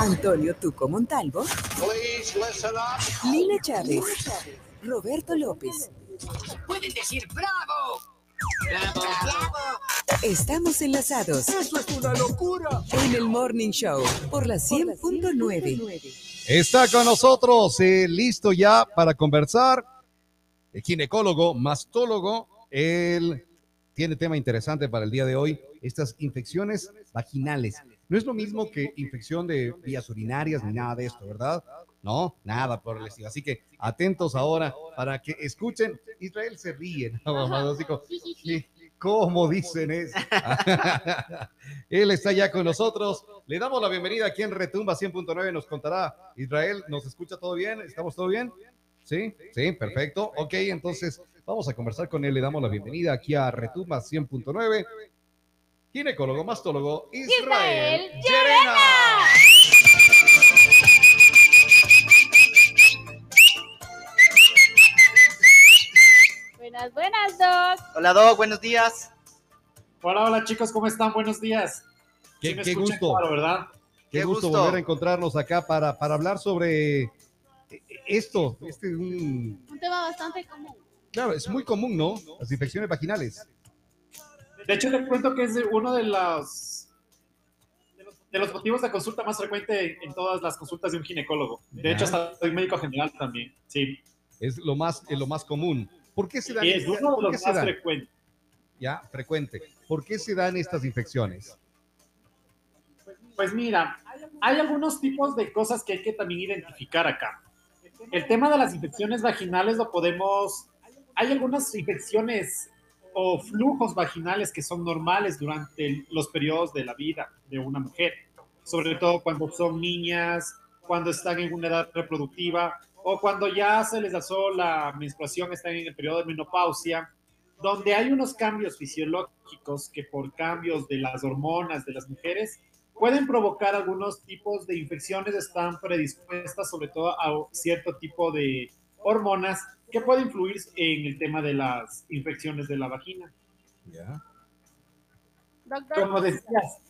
Antonio Tuco Montalvo, Lina Chávez, Roberto López. Pueden decir bravo. Bravo, Estamos enlazados. Eso es una locura. En el Morning Show por la 100.9. Está con nosotros, eh, listo ya para conversar. El ginecólogo, mastólogo, él tiene tema interesante para el día de hoy, estas infecciones vaginales. No es lo mismo que infección de vías urinarias ni nada de esto, ¿verdad? No, nada por el estilo. Así que atentos ahora para que escuchen. Israel se ríe, ¿no? Así como, ¿Cómo dicen eso? Él está ya con nosotros. Le damos la bienvenida aquí en Retumba 100.9. Nos contará Israel. ¿Nos escucha todo bien? ¿Estamos todo bien? Sí, sí, perfecto. Ok, entonces vamos a conversar con él. Le damos la bienvenida aquí a Retumba 100.9. Ginecólogo, mastólogo, Israel, Israel Llerena. Buenas, buenas, Doc. Hola Doc, buenos días. Hola, hola chicos, ¿cómo están? Buenos días. Qué, Sí me qué escuchan gusto. claro, ¿verdad? Qué, Qué gusto, gusto. volver a encontrarnos acá para, para hablar sobre esto. Este es un- Un tema bastante común. claro, es muy común, ¿no? Las infecciones vaginales. De hecho, les cuento que es de- uno de los, de los motivos de consulta más frecuente en todas las consultas de un ginecólogo. De hecho, hasta soy médico general también. Sí. Es lo más, es lo más común. ¿Por qué se dan? Es uno de ¿Por qué los más frecuentes. Ya, frecuente. ¿Por qué se dan estas infecciones? Pues mira, hay algunos tipos de cosas que hay que también identificar acá. El tema de las infecciones vaginales lo podemos... Hay algunas infecciones o flujos vaginales que son normales durante los periodos de la vida de una mujer, sobre todo cuando son niñas, cuando están en una edad reproductiva o cuando ya se les alzó la menstruación, están en el periodo de menopausia, donde hay unos cambios fisiológicos que por cambios de las hormonas de las mujeres pueden provocar algunos tipos de infecciones, están predispuestas sobre todo a cierto tipo de hormonas que pueden influir en el tema de las infecciones de la vagina. Ya. Doctor, Como decías,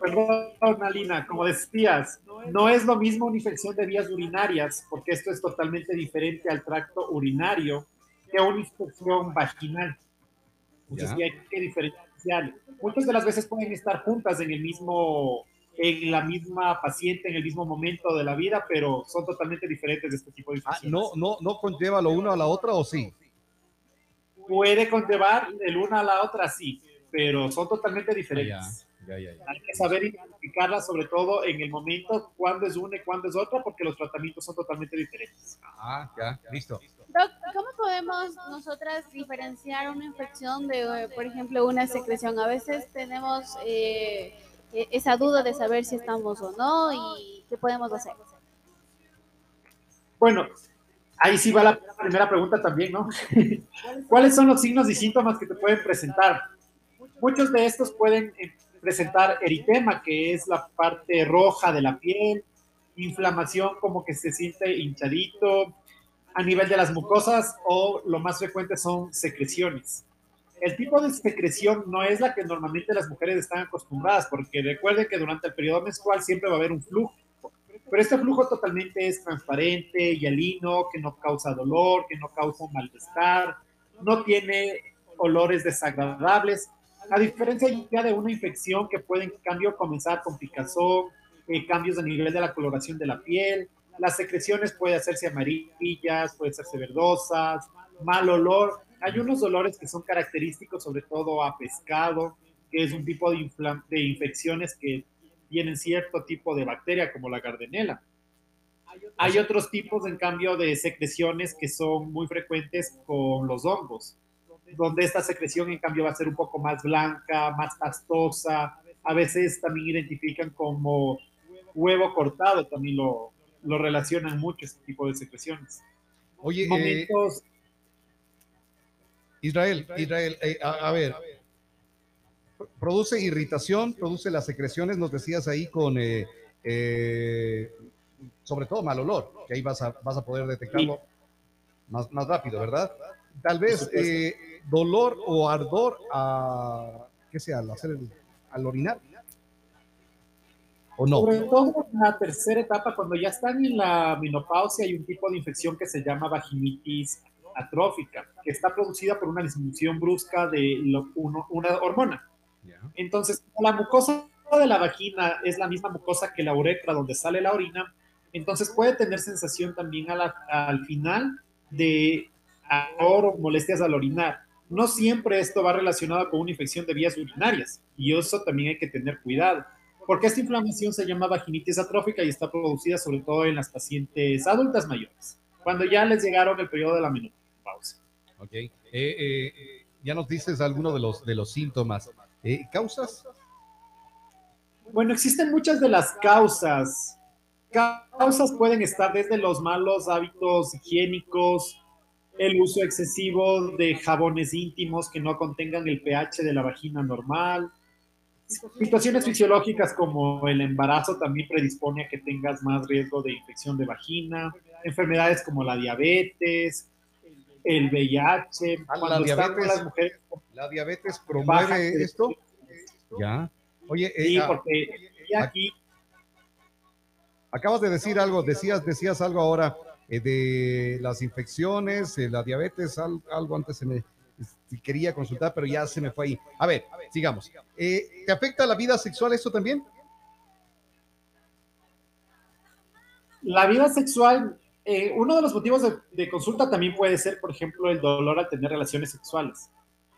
perdón, Alina, como decías, no es lo mismo una infección de vías urinarias, porque esto es totalmente diferente al tracto urinario que una infección vaginal. Entonces, Ya. sí hay que diferenciar. Muchas de las veces pueden estar juntas en el mismo, en la misma paciente, en el mismo momento de la vida, pero son totalmente diferentes de este tipo de Ah, infecciones. ¿no, no, ¿No conlleva lo uno a la otra o sí? Puede conllevar el una a la otra, sí, pero son totalmente Ah, diferentes. ya, ya, ya. Hay que saber identificarla, sobre todo en el momento cuándo es una y cuándo es otra, porque los tratamientos son totalmente diferentes. Ah, ya, listo. Doc, ¿cómo podemos nosotras diferenciar una infección de, por ejemplo, una secreción? A veces tenemos eh, esa duda de saber si estamos o no y qué podemos hacer. Bueno, ahí sí va la primera pregunta también, ¿no? ¿Cuáles son los signos y síntomas que te pueden presentar? Muchos de estos pueden eh, presentar eritema, que es la parte roja de la piel, inflamación como que se siente hinchadito a nivel de las mucosas o lo más frecuente son secreciones. El tipo de secreción no es la que normalmente las mujeres están acostumbradas, porque recuerden que durante el periodo menstrual siempre va a haber un flujo, pero este flujo totalmente es transparente, hialino, que no causa dolor, que no causa malestar, no tiene olores desagradables, a diferencia ya de una infección que puede en cambio comenzar con picazón, eh, cambios a nivel de la coloración de la piel, las secreciones pueden hacerse amarillas, pueden hacerse verdosas, mal olor. Hay unos olores que son característicos sobre todo a pescado, que es un tipo de, de infecciones que tienen cierto tipo de bacteria como la gardenela. Hay otros tipos, en cambio, de secreciones que son muy frecuentes con los hongos, donde esta secreción, en cambio, va a ser un poco más blanca, más pastosa. A veces también identifican como huevo cortado, también lo, lo relacionan mucho este tipo de secreciones. Oye, eh, Momentos, Israel, Israel, eh, a, a ver, produce irritación, produce las secreciones, nos decías ahí con, eh, eh, sobre todo mal olor, que ahí vas a, vas a poder detectarlo más, más rápido, ¿verdad? Tal vez eh, dolor o ardor a, ¿qué sea? Al hacer el, al orinar. ¿O no? Sobre todo en la tercera etapa, cuando ya están en la menopausia, hay un tipo de infección que se llama vaginitis atrófica, que está producida por una disminución brusca de lo- uno- una hormona. Entonces, la mucosa de la vagina es la misma mucosa que la uretra donde sale la orina, entonces puede tener sensación también a la- al final de ardor o molestias al orinar. No siempre esto va relacionado con una infección de vías urinarias y eso también hay que tener cuidado, porque esta inflamación se llama vaginitis atrófica y está producida sobre todo en las pacientes adultas mayores, cuando ya les llegaron el periodo de la menopausia. Ok. Eh, eh, ya nos dices alguno de los, de los síntomas. Eh, ¿Causas? Bueno, existen muchas de las causas. Causas pueden estar desde los malos hábitos higiénicos, el uso excesivo de jabones íntimos que no contengan el pH de la vagina normal. Situaciones fisiológicas como el embarazo también predispone a que tengas más riesgo de infección de vagina. Enfermedades como la diabetes, el VIH. Ah, la Cuando con diabetes. las mujeres ¿La diabetes baja promueve esto? Ya. Oye, eh, Sí, ah, porque y aquí acabas de decir algo, decías, decías algo ahora eh, de las infecciones, eh, la diabetes, al- algo antes se me este, quería consultar, pero ya se me fue ahí. A ver, sigamos. Eh, ¿Te afecta la vida sexual esto también? La vida sexual, eh, uno de los motivos de, de consulta también puede ser, por ejemplo, el dolor al tener relaciones sexuales.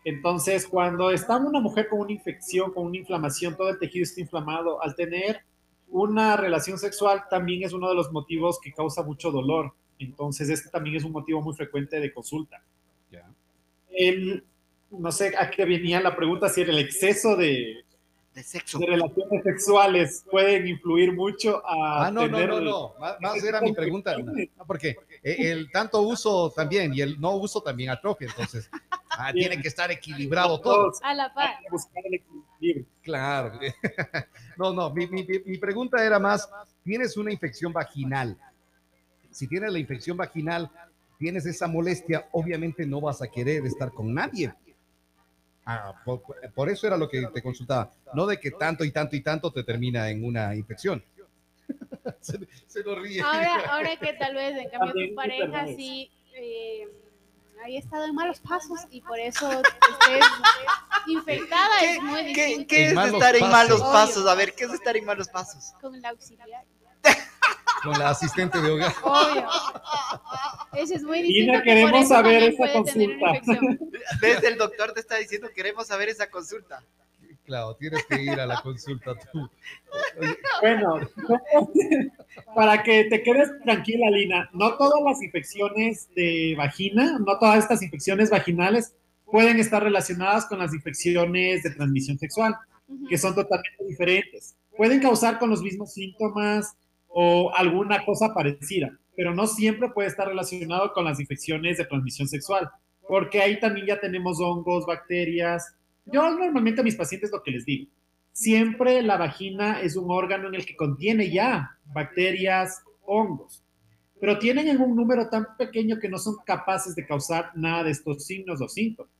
Entonces, cuando está una mujer con una infección, con una inflamación, todo el tejido está inflamado, al tener una relación sexual también es uno de los motivos que causa mucho dolor. Entonces, este también es un motivo muy frecuente de consulta. El, no sé a qué venía la pregunta, si era el exceso de, De sexo. de relaciones sexuales pueden influir mucho a Ah, no, no, tener- no, no. Más, más era mi pregunta. No, porque eh, el tanto uso también y el no uso también atrofia, entonces ah, tiene que estar equilibrado todo. Todos A la par. hay que buscar el equilibrio. Claro. No, no, mi, mi- mi pregunta era más, ¿tienes una infección vaginal? Si tienes la infección vaginal, tienes esa molestia, obviamente no vas a querer estar con nadie. Ah, por, por eso era lo que te consultaba, no de que tanto y tanto y tanto te termina en una infección. se, se lo ríe. Ahora, ahora que tal vez en cambio tu pareja sí eh, haya estado en malos pasos y por eso estés infectada es muy ¿Qué, distinto qué En es malos estar en pasos. malos Obvio. pasos? A ver, ¿qué es estar en malos pasos? con la auxiliar. Con la asistente de hogar. Obvio. Eso es muy distinto. Ina, queremos saber esa consulta. ¿Ves? El doctor te está diciendo, queremos saber esa consulta. Claro, tienes que ir a la consulta tú. Bueno, para que te quedes tranquila, Lina, no todas las infecciones de vagina, no todas estas infecciones vaginales pueden estar relacionadas con las infecciones de transmisión sexual, que son totalmente diferentes. Pueden causar con los mismos síntomas o alguna cosa parecida, pero no siempre puede estar relacionado con las infecciones de transmisión sexual, porque ahí también ya tenemos hongos, bacterias. Yo normalmente a mis pacientes lo que les digo, siempre la vagina es un órgano en el que contiene ya bacterias, hongos, pero tienen en un número tan pequeño que no son capaces de causar nada de estos signos o síntomas.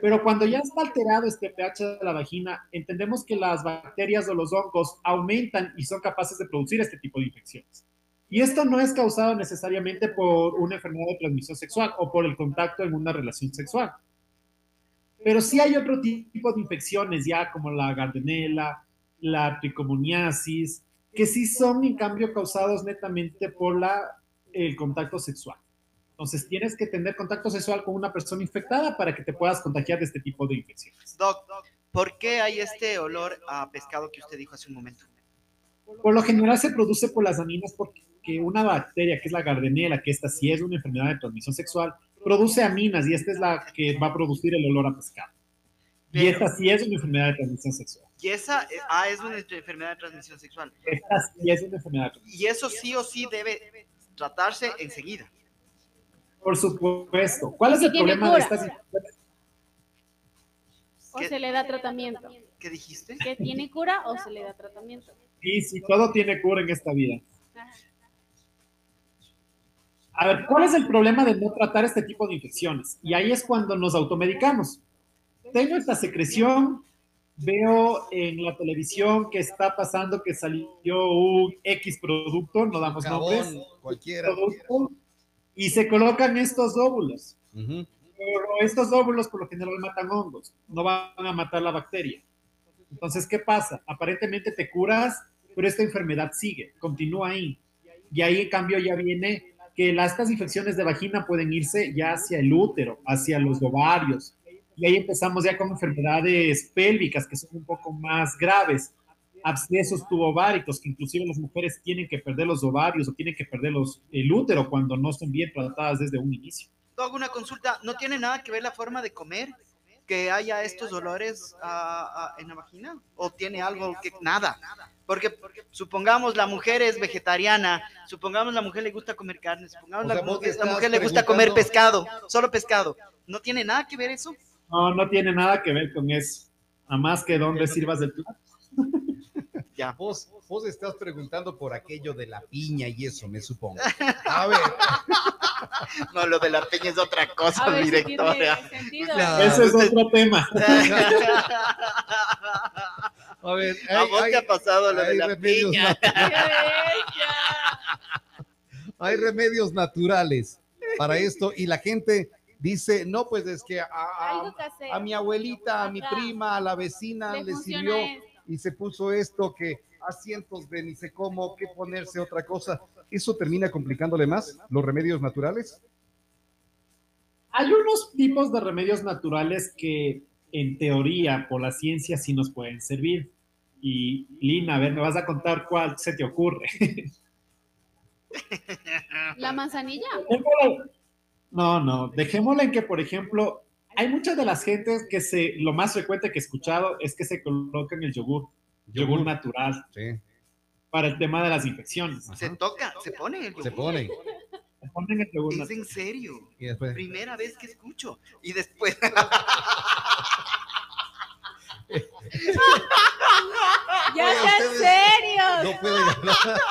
Pero cuando ya está alterado este pH de la vagina, entendemos que las bacterias o los hongos aumentan y son capaces de producir este tipo de infecciones. Y esto no es causado necesariamente por una enfermedad de transmisión sexual o por el contacto en una relación sexual. Pero sí hay otro tipo de infecciones ya como la gardnerella, la tricomoniasis, que sí son en cambio causados netamente por el contacto sexual. Entonces tienes que tener contacto sexual con una persona infectada para que te puedas contagiar de este tipo de infecciones. Doc, ¿por qué hay este olor a pescado que usted dijo hace un momento? Por lo general se produce por las aminas porque una bacteria, que es la gardnerella, que esta sí es una enfermedad de transmisión sexual, produce aminas y esta es la que va a producir el olor a pescado. Y esta sí es una enfermedad de transmisión sexual. Y esa ah, es una enfermedad de transmisión sexual. Esta sí es una enfermedad de transmisión Y eso sí o sí debe tratarse enseguida. Por supuesto. ¿Cuál es el problema de estas infecciones? O se le da tratamiento. ¿Qué dijiste? ¿Que tiene cura o se le da tratamiento? Sí, sí, todo tiene cura en esta vida. A ver, ¿cuál es el problema de no tratar este tipo de infecciones? Y ahí es cuando nos automedicamos. Tengo esta secreción, veo en la televisión que está pasando que salió un X producto, no damos nombres, Jabón, cualquiera. producto, y se colocan estos óvulos. Pero estos óvulos por lo general matan hongos, no van a matar la bacteria. Entonces, ¿qué pasa? Aparentemente te curas, pero esta enfermedad sigue, continúa ahí. Y ahí, en cambio, ya viene que las, estas infecciones de vagina pueden irse ya hacia el útero, hacia los ovarios. Y ahí empezamos ya con enfermedades pélvicas que son un poco más graves. Abscesos tubováricos, que inclusive las mujeres tienen que perder los ovarios o tienen que perder los, el útero cuando no son bien tratadas desde un inicio. Hago una consulta. ¿No tiene nada que ver la forma de comer? Que haya estos dolores ah, ah, en la vagina? ¿O tiene algo que nada? Porque, supongamos la mujer es vegetariana, supongamos la mujer le gusta comer carne, supongamos O sea, la, mujer, la mujer le gusta comer pescado, solo pescado. ¿No tiene nada que ver eso? No, no tiene nada que ver con eso. A más que dónde sirvas del plato. Ya. Vos, vos estás preguntando por aquello de la piña y eso, me supongo. A ver, No, lo de la peña es otra cosa, ver si tiene directora. Ese es otro tema. a ver. ¿A hay- vos hay- te ha pasado lo de la remedios piña? nat- ¡Qué bella! hay remedios naturales para esto y la gente dice, no, pues es que a, mi abuelita, a mi prima, a la vecina Le sirvió esto. Y se puso esto que a cientos de ni sé cómo, que ponerse otra cosa. ¿Eso termina complicándole más los remedios naturales? Hay unos tipos de remedios naturales que, en teoría, por la ciencia, sí nos pueden servir. Y, Lina, a ver, me vas a contar cuál se te ocurre. La manzanilla. No, no, dejémosla en que, por ejemplo, hay muchas de las gentes que se, lo más frecuente que he escuchado es que se colocan el yogur, yogur natural, Sí, para el tema de las infecciones. Se toca, se pone el se yogur. ponen. Se ponen el yogur Es natural. en serio. Y después, Primera vez que escucho. Y después. ¡Ya sean ustedes- serios! no pueden hablar.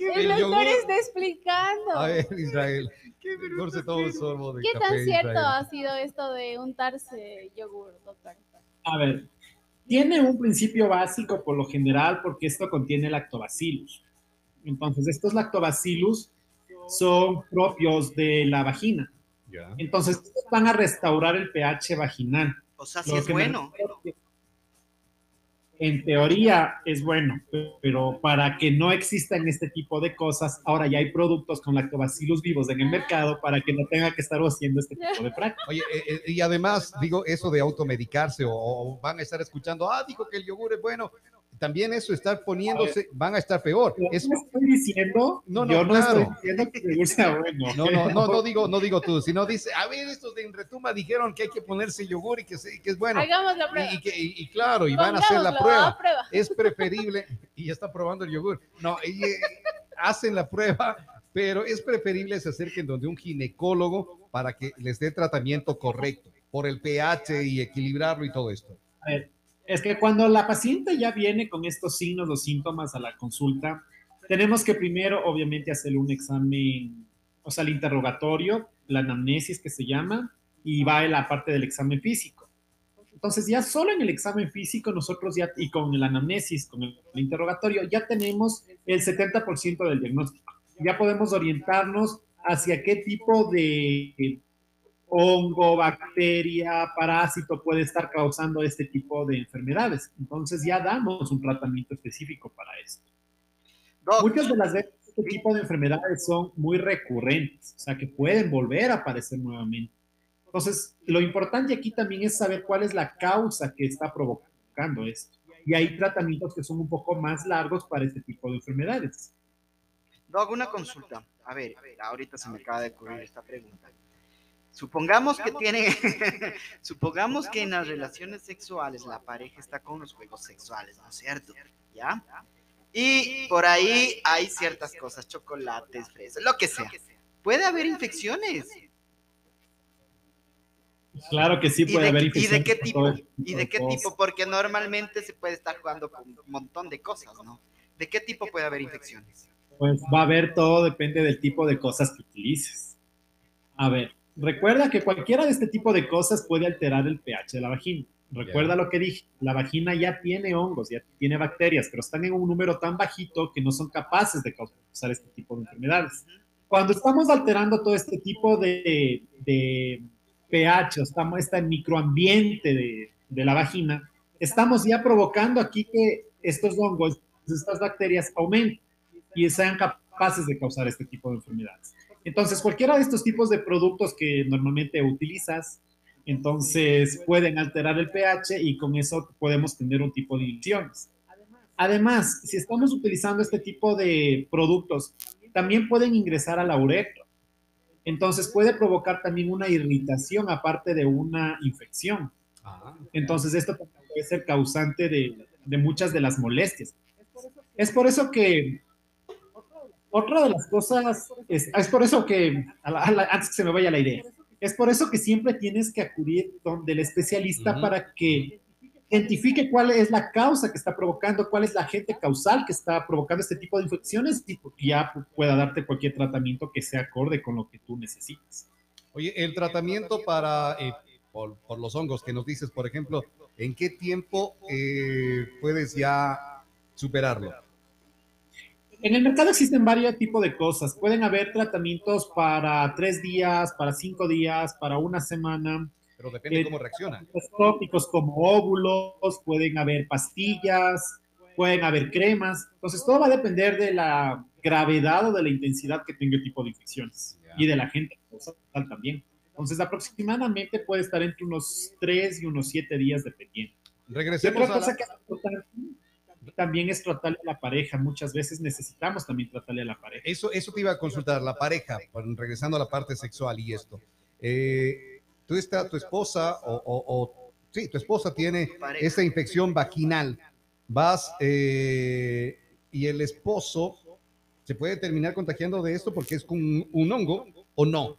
El el doctor está explicando. A ver, Israel. Un sorbo de ¿Qué café, tan cierto ha sido esto de untarse yogur, doctor? A ver, tiene un principio básico por lo general porque esto contiene lactobacillus. Entonces, estos lactobacillus son propios de la vagina. Ya. Entonces, estos van a restaurar el pH vaginal. O sea, si Lo es que me bueno. refiero es que En teoría es bueno, pero para que no existan este tipo de cosas, ahora ya hay productos con lactobacillus vivos en el mercado para que no tenga que estar haciendo este tipo de prácticas. Oye, eh, eh, y además, digo, eso de automedicarse o van a estar escuchando, ah, dijo que el yogur es bueno. También eso, estar poniéndose, van a estar peor. Yo Es, no estoy diciendo, No, no, yo no claro. estoy diciendo que yogur sea bueno. no, no, no, no digo, no digo tú, sino dice, a ver, estos de Enretuma dijeron que hay que ponerse yogur y que, que es bueno. Hagamos la prueba. Y, que- y- y claro, y van a hacer la Pongámoslo prueba. a prueba. Es preferible, y ya está probando el yogur. No, y, eh, hacen la prueba, pero es preferible se acerquen donde un ginecólogo para que les dé tratamiento correcto por el pH y equilibrarlo y todo esto. A ver, es que cuando la paciente ya viene con estos signos o síntomas a la consulta, tenemos que primero, obviamente, hacerle un examen, o sea, el interrogatorio, la anamnesis que se llama, y va en la parte del examen físico. Entonces, ya solo en el examen físico, nosotros ya, y con el anamnesis, con el, interrogatorio, ya tenemos el 70% del diagnóstico. Ya podemos orientarnos hacia qué tipo de hongo, bacteria, parásito puede estar causando este tipo de enfermedades. Entonces ya damos un tratamiento específico para esto. Doc, Muchas de las veces este tipo de enfermedades son muy recurrentes, o sea que pueden volver a aparecer nuevamente. Entonces, lo importante aquí también es saber cuál es la causa que está provocando esto. Y hay tratamientos que son un poco más largos para este tipo de enfermedades. Doc, una consulta. A ver, ahorita se me acaba de ocurrir esta pregunta. Supongamos que tiene, supongamos que en las relaciones sexuales la pareja está con los juegos sexuales, ¿no es cierto? ¿Ya? Y por ahí hay ciertas cosas, chocolates, fresas, lo que sea. Puede haber infecciones. Claro que sí ¿Y puede de, haber y infecciones. de qué tipo? ¿Y de qué tipo? Porque normalmente se puede estar jugando con un montón de cosas, ¿no? ¿De qué tipo puede haber infecciones? Pues va a haber todo, depende del tipo de cosas que utilices. A ver, recuerda que cualquiera de este tipo de cosas puede alterar el pH de la vagina. Recuerda lo que dije, la vagina ya tiene hongos, ya tiene bacterias, pero están en un número tan bajito que no son capaces de causar este tipo de enfermedades. Cuando estamos alterando todo este tipo de, de pH, estamos este microambiente de, de la vagina, estamos ya provocando aquí que estos hongos, estas bacterias aumenten y sean capaces de causar este tipo de enfermedades. Entonces, cualquiera de estos tipos de productos que normalmente utilizas, entonces pueden alterar el pH y con eso podemos tener un tipo de infecciones. Además, si estamos utilizando este tipo de productos, también pueden ingresar a la uretra. Entonces puede provocar también una irritación aparte de una infección. Ah, Entonces esto puede ser causante de, de muchas de las molestias. Es por eso que otra de las cosas, es, es por eso que, a la- a la- antes que se me vaya la idea, es por eso que siempre tienes que acudir donde el especialista para que identifique cuál es la causa que está provocando, cuál es la agente causal que está provocando este tipo de infecciones y ya pueda darte cualquier tratamiento que sea acorde con lo que tú necesitas. Oye, el tratamiento para eh, por, por los hongos que nos dices, por ejemplo, ¿en qué tiempo eh, puedes ya superarlo? En el mercado existen varios tipos de cosas. Pueden haber tratamientos para tres días, para cinco días, para una semana. Pero depende Eh, cómo reacciona. Los tópicos como óvulos, pueden haber pastillas, pueden haber cremas. Entonces, todo va a depender de la gravedad o de la intensidad que tenga el tipo de infecciones Ya. y de la gente también. Entonces, aproximadamente puede estar entre unos tres y unos siete días dependiendo. Regresemos otra a cosa la... que también es tratarle a la pareja. Muchas veces necesitamos también tratarle a la pareja. Eso, eso te iba a consultar, la pareja, regresando a la parte sexual y esto. Eh, tú está, tu esposa o, o- sí, tu esposa tiene esta infección vaginal. Vas eh, y el esposo se puede terminar contagiando de esto porque es un, un hongo o no.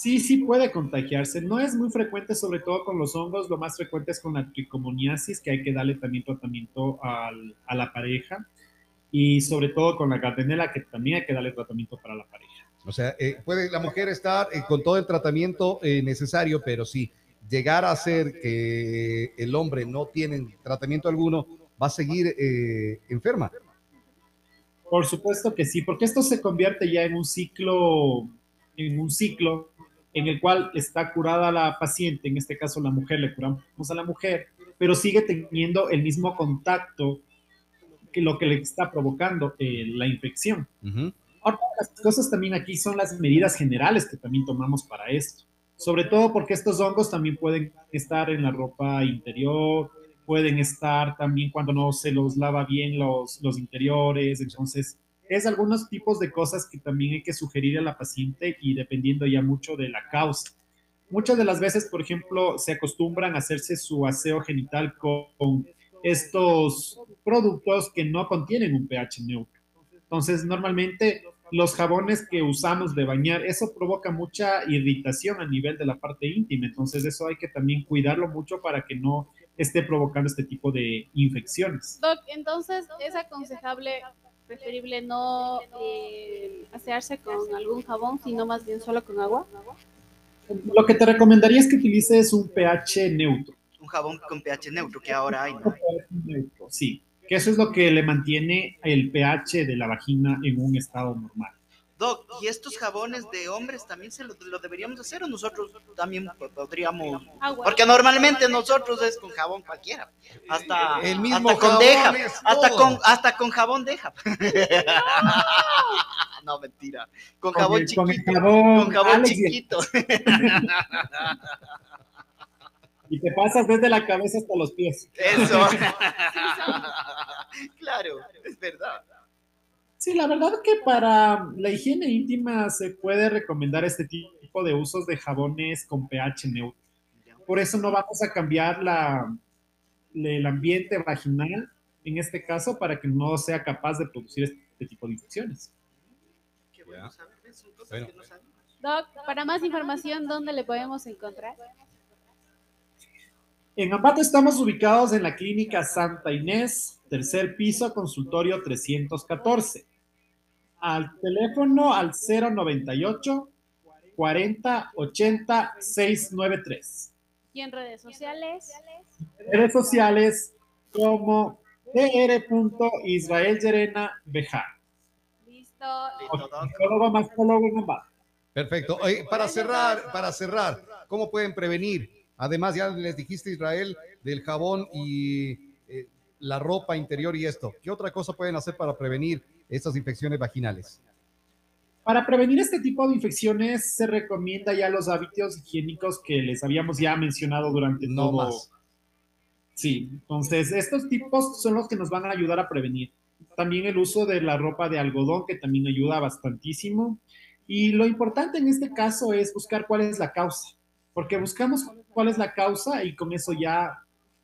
Sí, sí puede contagiarse. No es muy frecuente, sobre todo con los hongos. Lo más frecuente es con la tricomoniasis, que hay que darle también tratamiento al- a la pareja. Y sobre todo con la gardnerella, que también hay que darle tratamiento para la pareja. O sea, eh, puede la mujer estar eh, con todo el tratamiento eh, necesario, pero si llegara a ser que el hombre no tiene tratamiento alguno, va a seguir eh, enferma. Por supuesto que sí, porque esto se convierte ya en un ciclo, en un ciclo en el cual está curada la paciente, en este caso la mujer, le curamos a la mujer, pero sigue teniendo el mismo contacto que lo que le está provocando eh, la infección. Ujú. Otra de las cosas también aquí son las medidas generales que también tomamos para esto. Sobre todo porque estos hongos también pueden estar en la ropa interior, pueden estar también cuando no se los lava bien los, los interiores. Entonces, es algunos tipos de cosas que también hay que sugerir a la paciente y dependiendo ya mucho de la causa. Muchas de las veces, por ejemplo, se acostumbran a hacerse su aseo genital con estos productos que no contienen un pH neutro. Entonces, normalmente los jabones que usamos de bañar, eso provoca mucha irritación a nivel de la parte íntima. Entonces, eso hay que también cuidarlo mucho para que no esté provocando este tipo de infecciones. Doc, entonces es aconsejable, preferible no eh, asearse con algún jabón, sino más bien solo con agua. Lo que te recomendaría es que utilices un pH neutro. Un jabón con pH neutro que ahora hay, ¿no? Sí, que eso es lo que le mantiene el pH de la vagina en un estado normal. Doc, ¿y estos jabones de hombres también se lo, lo deberíamos hacer o nosotros también po- podríamos? Agua. Porque normalmente nosotros es con jabón cualquiera. Hasta, El mismo hasta con jabón deja. Hasta con, hasta con jabón deja. No, mentira. Con Con jabón el- con el chiquito. jabón, Con jabón chiquito. Y te pasas desde la cabeza hasta los pies. Eso. Claro, es verdad. Sí, la verdad que para la higiene íntima se puede recomendar este tipo de usos de jabones con pH neutro. Por eso no vamos a cambiar la, el ambiente vaginal en este caso para que no sea capaz de producir este tipo de infecciones. Qué bueno saber, ¿ves? Son cosas Bueno. que no sabemos. Doc, para más información, ¿dónde le podemos encontrar? En Ambato estamos ubicados en la clínica Santa Inés, tercer piso, consultorio 314. Al teléfono al 098 40 80 693. Y en redes sociales. Redes sociales como dr.israelyerenabj. Listo. Listo, doc. Ginecólogo, mastólogo, gamba. Perfecto. Oye, para cerrar, para cerrar, ¿cómo pueden prevenir? Además, ya les dijiste, Israel, del jabón y eh, la ropa interior y esto. ¿Qué otra cosa pueden hacer para prevenir estas infecciones vaginales? Para prevenir este tipo de infecciones se recomienda ya los hábitos higiénicos que les habíamos ya mencionado durante No todo. más. Sí, entonces estos tipos son los que nos van a ayudar a prevenir. También el uso de la ropa de algodón que también ayuda bastantísimo. Y lo importante en este caso es buscar cuál es la causa, porque buscamos cuál es la causa y con eso ya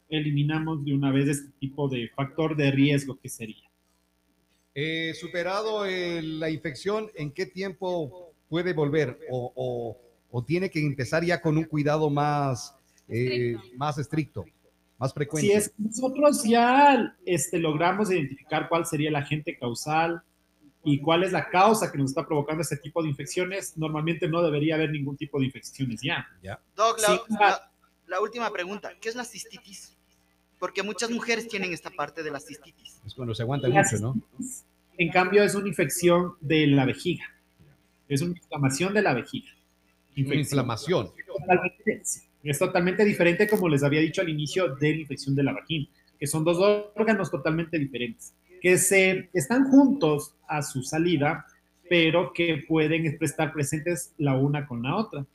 eliminamos de una vez este tipo de factor de riesgo que sería. Eh, superado el- la infección, ¿en qué tiempo puede volver? ¿O, o- o tiene que empezar ya con un cuidado más, eh, Estricto. más estricto, más frecuente? Si es que nosotros ya este, logramos identificar cuál sería el agente causal y cuál es la causa que nos está provocando este tipo de infecciones, normalmente no debería haber ningún tipo de infecciones ya. Doc, la, Sí. la- la última pregunta. ¿Qué es la cistitis? Porque muchas mujeres tienen esta parte de la cistitis. Es cuando se aguanta mucho, ¿no? En cambio, es una infección de la vejiga. Es una inflamación de la vejiga. Una inflamación. Totalmente. Es totalmente diferente, como les había dicho al inicio, de la infección de la vagina, que son dos órganos totalmente diferentes, que se están juntos a su salida, pero que pueden estar presentes la una con la otra.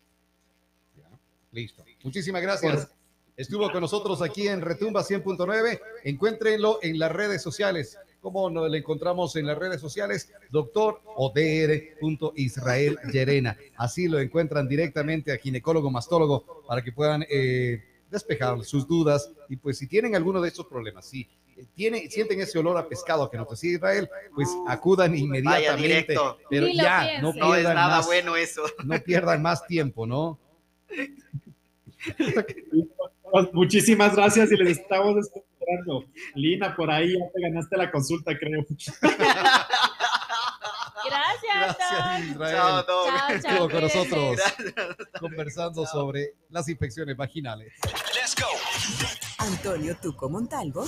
Listo. Muchísimas gracias. Estuvo con nosotros aquí en Retumba 100.9. Encuéntrenlo en las redes sociales. ¿Cómo nos le encontramos en las redes sociales? Doctor Israel Llerena. Así lo encuentran directamente a ginecólogo mastólogo para que puedan eh, despejar sus dudas. Y pues si tienen alguno de estos problemas, si tienen, sienten ese olor a pescado que nos decía Israel, pues acudan inmediatamente. Pero Ni lo ya, no No es pierdan nada más, bueno eso. no pierdan más tiempo, ¿no? Muchísimas gracias y les estamos esperando. Lina, por ahí ya te ganaste la consulta, creo. Gracias, Gracias. Israel. Chao. Chao. Estuvo con nosotros Gracias. conversando sobre las infecciones vaginales. Antonio Tuco Montalvo